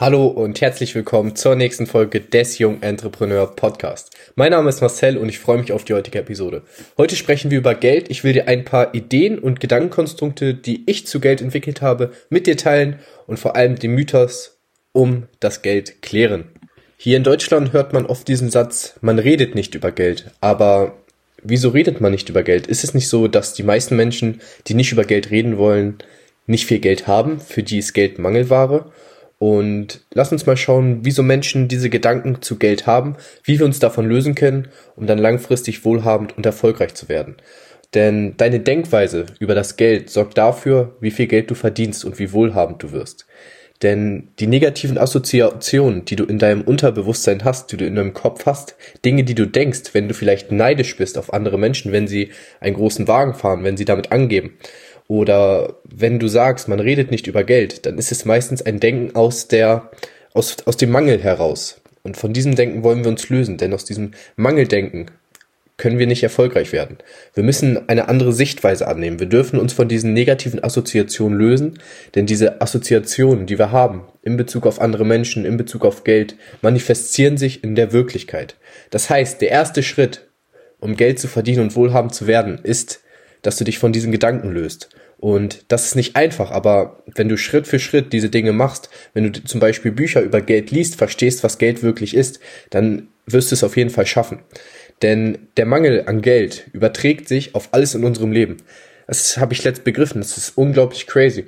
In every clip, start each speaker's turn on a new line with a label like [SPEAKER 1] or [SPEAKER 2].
[SPEAKER 1] Hallo und herzlich willkommen zur nächsten Folge des Jung Entrepreneur Podcast. Mein Name ist Marcel und ich freue mich auf die heutige Episode. Heute sprechen wir über Geld. Ich will dir ein paar Ideen und Gedankenkonstrukte, die ich zu Geld entwickelt habe, mit dir teilen und vor allem den Mythos um das Geld klären. Hier in Deutschland hört man oft diesen Satz, man redet nicht über Geld. Aber wieso redet man nicht über Geld? Ist es nicht so, dass die meisten Menschen, die nicht über Geld reden wollen, nicht viel Geld haben, für die ist Geld Mangelware? Und lass uns mal schauen, wieso Menschen diese Gedanken zu Geld haben, wie wir uns davon lösen können, um dann langfristig wohlhabend und erfolgreich zu werden. Denn deine Denkweise über das Geld sorgt dafür, wie viel Geld du verdienst und wie wohlhabend du wirst. Denn die negativen Assoziationen, die du in deinem Unterbewusstsein hast, die du in deinem Kopf hast, Dinge, die du denkst, wenn du vielleicht neidisch bist auf andere Menschen, wenn sie einen großen Wagen fahren, wenn sie damit angeben, oder wenn du sagst, man redet nicht über Geld, dann ist es meistens ein Denken aus der, aus, aus dem Mangel heraus. Und von diesem Denken wollen wir uns lösen, denn aus diesem Mangeldenken können wir nicht erfolgreich werden. Wir müssen eine andere Sichtweise annehmen. Wir dürfen uns von diesen negativen Assoziationen lösen, denn diese Assoziationen, die wir haben in Bezug auf andere Menschen, in Bezug auf Geld, manifestieren sich in der Wirklichkeit. Das heißt, der erste Schritt, um Geld zu verdienen und wohlhabend zu werden, ist, dass du dich von diesen Gedanken löst. Und das ist nicht einfach, aber wenn du Schritt für Schritt diese Dinge machst, wenn du zum Beispiel Bücher über Geld liest, verstehst, was Geld wirklich ist, dann wirst du es auf jeden Fall schaffen. Denn der Mangel an Geld überträgt sich auf alles in unserem Leben. Das habe ich letzt begriffen. Das ist unglaublich crazy.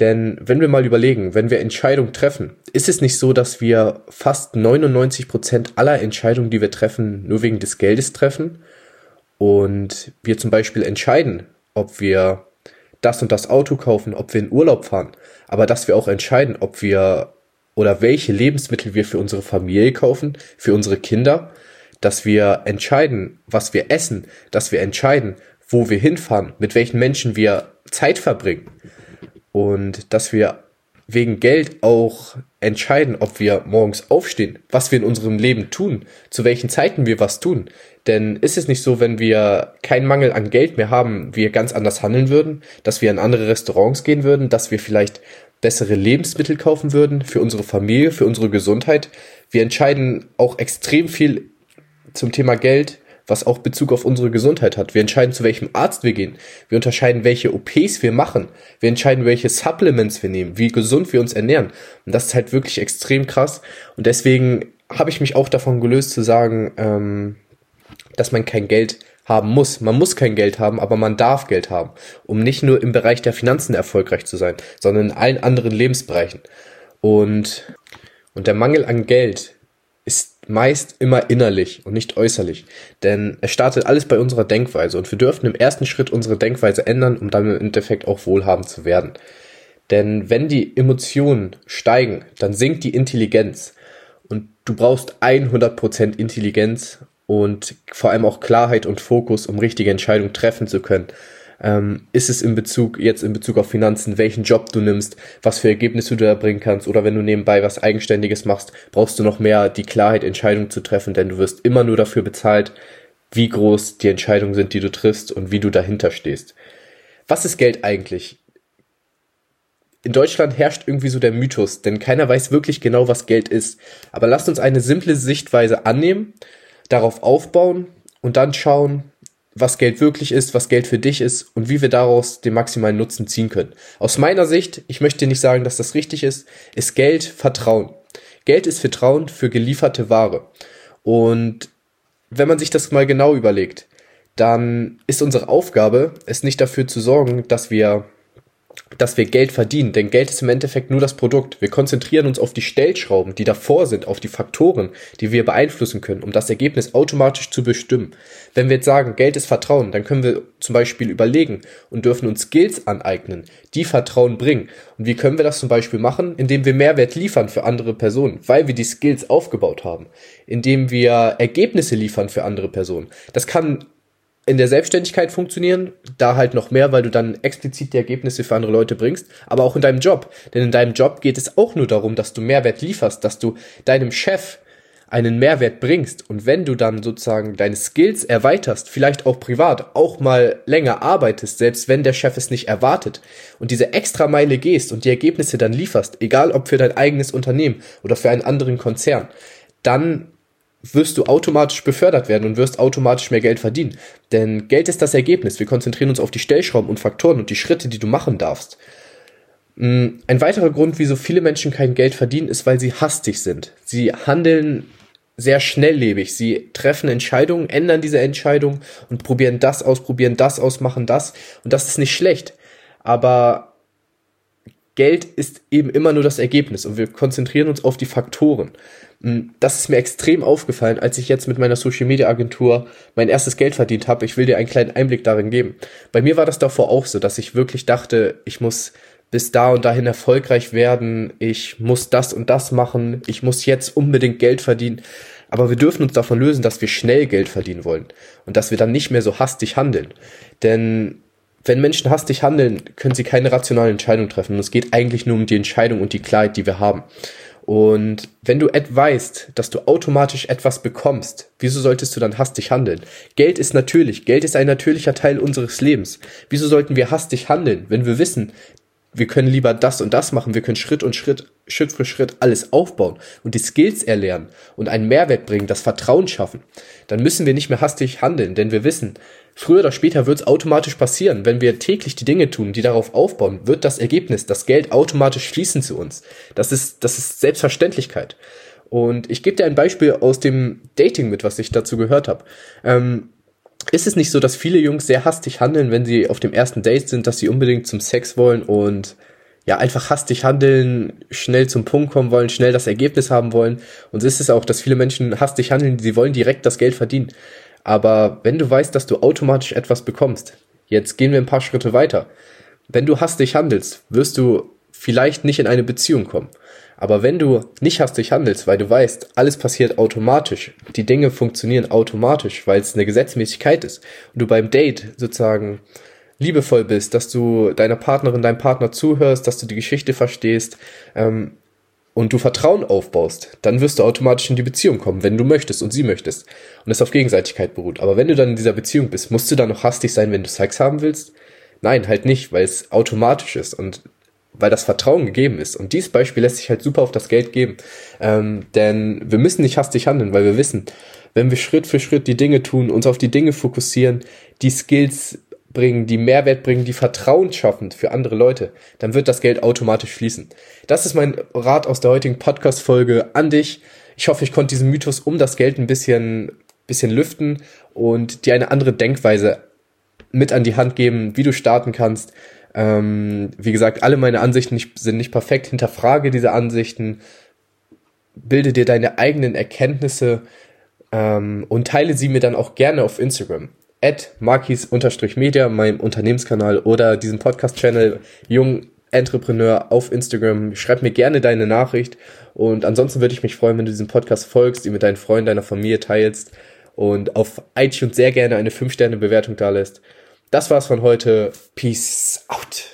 [SPEAKER 1] Denn wenn wir mal überlegen, wenn wir Entscheidungen treffen, ist es nicht so, dass wir fast 99 Prozent aller Entscheidungen, die wir treffen, nur wegen des Geldes treffen? Und wir zum Beispiel entscheiden, ob wir das und das Auto kaufen, ob wir in Urlaub fahren, aber dass wir auch entscheiden, ob wir oder welche Lebensmittel wir für unsere Familie kaufen, für unsere Kinder, dass wir entscheiden, was wir essen, dass wir entscheiden, wo wir hinfahren, mit welchen Menschen wir Zeit verbringen. Und dass wir wegen Geld auch entscheiden, ob wir morgens aufstehen, was wir in unserem Leben tun, zu welchen Zeiten wir was tun. Denn ist es nicht so, wenn wir keinen Mangel an Geld mehr haben, wir ganz anders handeln würden, dass wir in andere Restaurants gehen würden, dass wir vielleicht bessere Lebensmittel kaufen würden für unsere Familie, für unsere Gesundheit. Wir entscheiden auch extrem viel zum Thema Geld, was auch Bezug auf unsere Gesundheit hat. Wir entscheiden, zu welchem Arzt wir gehen. Wir unterscheiden, welche OPs wir machen. Wir entscheiden, welche Supplements wir nehmen, wie gesund wir uns ernähren. Und das ist halt wirklich extrem krass. Und deswegen habe ich mich auch davon gelöst zu sagen, ähm, dass man kein Geld haben muss. Man muss kein Geld haben, aber man darf Geld haben, um nicht nur im Bereich der Finanzen erfolgreich zu sein, sondern in allen anderen Lebensbereichen. Und, und der Mangel an Geld ist meist immer innerlich und nicht äußerlich. Denn es startet alles bei unserer Denkweise und wir dürfen im ersten Schritt unsere Denkweise ändern, um dann im Endeffekt auch wohlhabend zu werden. Denn wenn die Emotionen steigen, dann sinkt die Intelligenz. Und du brauchst 100% Intelligenz, und vor allem auch Klarheit und Fokus, um richtige Entscheidungen treffen zu können. Ähm, ist es in Bezug, jetzt in Bezug auf Finanzen, welchen Job du nimmst, was für Ergebnisse du da bringen kannst, oder wenn du nebenbei was Eigenständiges machst, brauchst du noch mehr die Klarheit, Entscheidungen zu treffen, denn du wirst immer nur dafür bezahlt, wie groß die Entscheidungen sind, die du triffst und wie du dahinter stehst. Was ist Geld eigentlich? In Deutschland herrscht irgendwie so der Mythos, denn keiner weiß wirklich genau, was Geld ist. Aber lasst uns eine simple Sichtweise annehmen darauf aufbauen und dann schauen, was Geld wirklich ist, was Geld für dich ist und wie wir daraus den maximalen Nutzen ziehen können. Aus meiner Sicht, ich möchte nicht sagen, dass das richtig ist, ist Geld Vertrauen. Geld ist Vertrauen für gelieferte Ware. Und wenn man sich das mal genau überlegt, dann ist unsere Aufgabe, es nicht dafür zu sorgen, dass wir dass wir Geld verdienen, denn Geld ist im Endeffekt nur das Produkt. Wir konzentrieren uns auf die Stellschrauben, die davor sind, auf die Faktoren, die wir beeinflussen können, um das Ergebnis automatisch zu bestimmen. Wenn wir jetzt sagen, Geld ist Vertrauen, dann können wir zum Beispiel überlegen und dürfen uns Skills aneignen, die Vertrauen bringen. Und wie können wir das zum Beispiel machen? Indem wir Mehrwert liefern für andere Personen, weil wir die Skills aufgebaut haben. Indem wir Ergebnisse liefern für andere Personen. Das kann in der Selbstständigkeit funktionieren, da halt noch mehr, weil du dann explizit die Ergebnisse für andere Leute bringst, aber auch in deinem Job. Denn in deinem Job geht es auch nur darum, dass du Mehrwert lieferst, dass du deinem Chef einen Mehrwert bringst und wenn du dann sozusagen deine Skills erweiterst, vielleicht auch privat, auch mal länger arbeitest, selbst wenn der Chef es nicht erwartet und diese extra Meile gehst und die Ergebnisse dann lieferst, egal ob für dein eigenes Unternehmen oder für einen anderen Konzern, dann wirst du automatisch befördert werden und wirst automatisch mehr Geld verdienen. Denn Geld ist das Ergebnis. Wir konzentrieren uns auf die Stellschrauben und Faktoren und die Schritte, die du machen darfst. Mm, ein weiterer Grund, wieso viele Menschen kein Geld verdienen, ist, weil sie hastig sind. Sie handeln sehr schnelllebig. Sie treffen Entscheidungen, ändern diese Entscheidung und probieren das aus, probieren das aus, machen das. Und das ist nicht schlecht. Aber Geld ist eben immer nur das Ergebnis und wir konzentrieren uns auf die Faktoren. Mm, das ist mir extrem aufgefallen, als ich jetzt mit meiner Social Media Agentur mein erstes Geld verdient habe. Ich will dir einen kleinen Einblick darin geben. Bei mir war das davor auch so, dass ich wirklich dachte, ich muss bis da und dahin erfolgreich werden, ich muss das und das machen, ich muss jetzt unbedingt Geld verdienen. Aber wir dürfen uns davon lösen, dass wir schnell Geld verdienen wollen und dass wir dann nicht mehr so hastig handeln. Denn wenn Menschen hastig handeln, können sie keine rationalen Entscheidungen treffen. Es geht eigentlich nur um die Entscheidung und die Klarheit, die wir haben. Und wenn du weißt, dass du automatisch etwas bekommst, wieso solltest du dann hastig handeln? Geld ist natürlich, Geld ist ein natürlicher Teil unseres Lebens. Wieso sollten wir hastig handeln, wenn wir wissen, wir können lieber das und das machen, wir können Schritt und Schritt, Schritt für Schritt alles aufbauen und die Skills erlernen und einen Mehrwert bringen, das Vertrauen schaffen, dann müssen wir nicht mehr hastig handeln, denn wir wissen, früher oder später wird es automatisch passieren. Wenn wir täglich die Dinge tun, die darauf aufbauen, wird das Ergebnis, das Geld automatisch fließen zu uns. Das ist, das ist Selbstverständlichkeit. Und ich gebe dir ein Beispiel aus dem Dating mit, was ich dazu gehört habe. Ähm, ist es nicht so, dass viele Jungs sehr hastig handeln, wenn sie auf dem ersten Date sind, dass sie unbedingt zum Sex wollen und ja, einfach hastig handeln, schnell zum Punkt kommen wollen, schnell das Ergebnis haben wollen. Und so ist es auch, dass viele Menschen hastig handeln, sie wollen direkt das Geld verdienen. Aber wenn du weißt, dass du automatisch etwas bekommst, jetzt gehen wir ein paar Schritte weiter. Wenn du hastig handelst, wirst du vielleicht nicht in eine Beziehung kommen. Aber wenn du nicht hastig handelst, weil du weißt, alles passiert automatisch, die Dinge funktionieren automatisch, weil es eine Gesetzmäßigkeit ist und du beim Date sozusagen liebevoll bist, dass du deiner Partnerin, deinem Partner zuhörst, dass du die Geschichte verstehst ähm, und du Vertrauen aufbaust, dann wirst du automatisch in die Beziehung kommen, wenn du möchtest und sie möchtest und es auf Gegenseitigkeit beruht. Aber wenn du dann in dieser Beziehung bist, musst du dann noch hastig sein, wenn du Sex haben willst? Nein, halt nicht, weil es automatisch ist und weil das Vertrauen gegeben ist. Und dieses Beispiel lässt sich halt super auf das Geld geben. Ähm, denn wir müssen nicht hastig handeln, weil wir wissen, wenn wir Schritt für Schritt die Dinge tun, uns auf die Dinge fokussieren, die Skills bringen, die Mehrwert bringen, die Vertrauen schaffen für andere Leute, dann wird das Geld automatisch fließen. Das ist mein Rat aus der heutigen Podcast-Folge an dich. Ich hoffe, ich konnte diesen Mythos um das Geld ein bisschen, bisschen lüften und dir eine andere Denkweise mit an die Hand geben, wie du starten kannst, ähm, wie gesagt, alle meine Ansichten nicht, sind nicht perfekt. Hinterfrage diese Ansichten, bilde dir deine eigenen Erkenntnisse ähm, und teile sie mir dann auch gerne auf Instagram. At markis-media, meinem Unternehmenskanal oder diesem Podcast-Channel Jung Entrepreneur auf Instagram. Schreib mir gerne deine Nachricht und ansonsten würde ich mich freuen, wenn du diesem Podcast folgst, ihn mit deinen Freunden, deiner Familie teilst und auf iTunes sehr gerne eine 5-Sterne-Bewertung da lässt. Das war's von heute. Peace out.